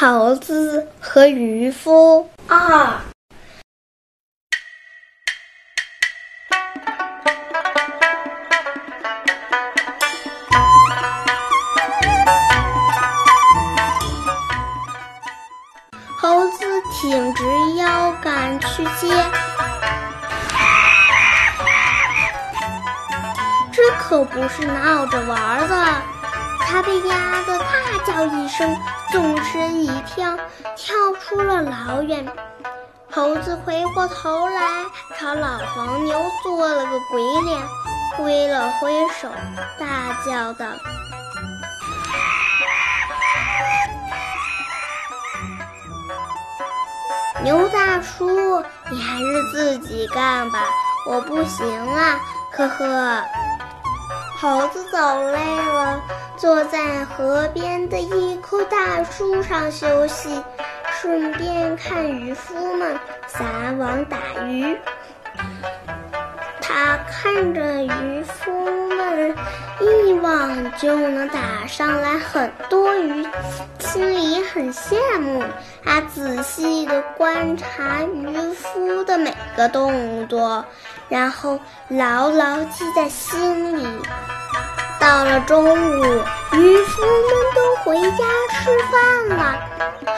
猴子和渔夫二。猴子挺直腰杆去接，这可不是闹着玩的。他被压得大叫一声，纵身一跳，跳出了老远。猴子回过头来，朝老黄牛做了个鬼脸，挥了挥手，大叫道。牛大叔，你还是自己干吧，我不行啊，呵呵。猴子走累了，坐在河边的一棵大树上休息，顺便看渔夫们撒网打鱼。他看着渔夫们一网就能打上来很多鱼，心里很羡慕。他仔细地观察渔夫的每个动作，然后牢牢记在心里。到了中午，渔夫们都回家吃饭了，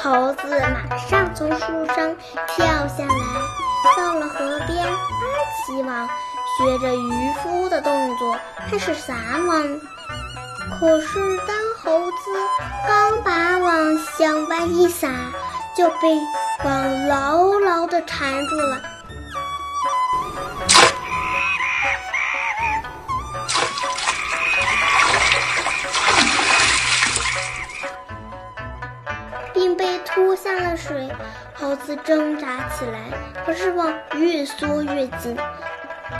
猴子马上从树上跳下来，到了河边拉起网。学着渔夫的动作开始撒网，可是当猴子刚把网向外一撒，就被网牢牢地缠住了，被拖下了水。猴子挣扎起来，可是网越缩越紧。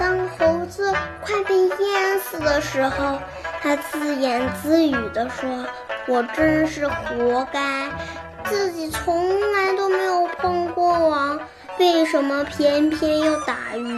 当猴子快被淹死的时候，他自言自语地说：“我真是活该，自己从来都没有碰过网，为什么偏偏要打鱼？”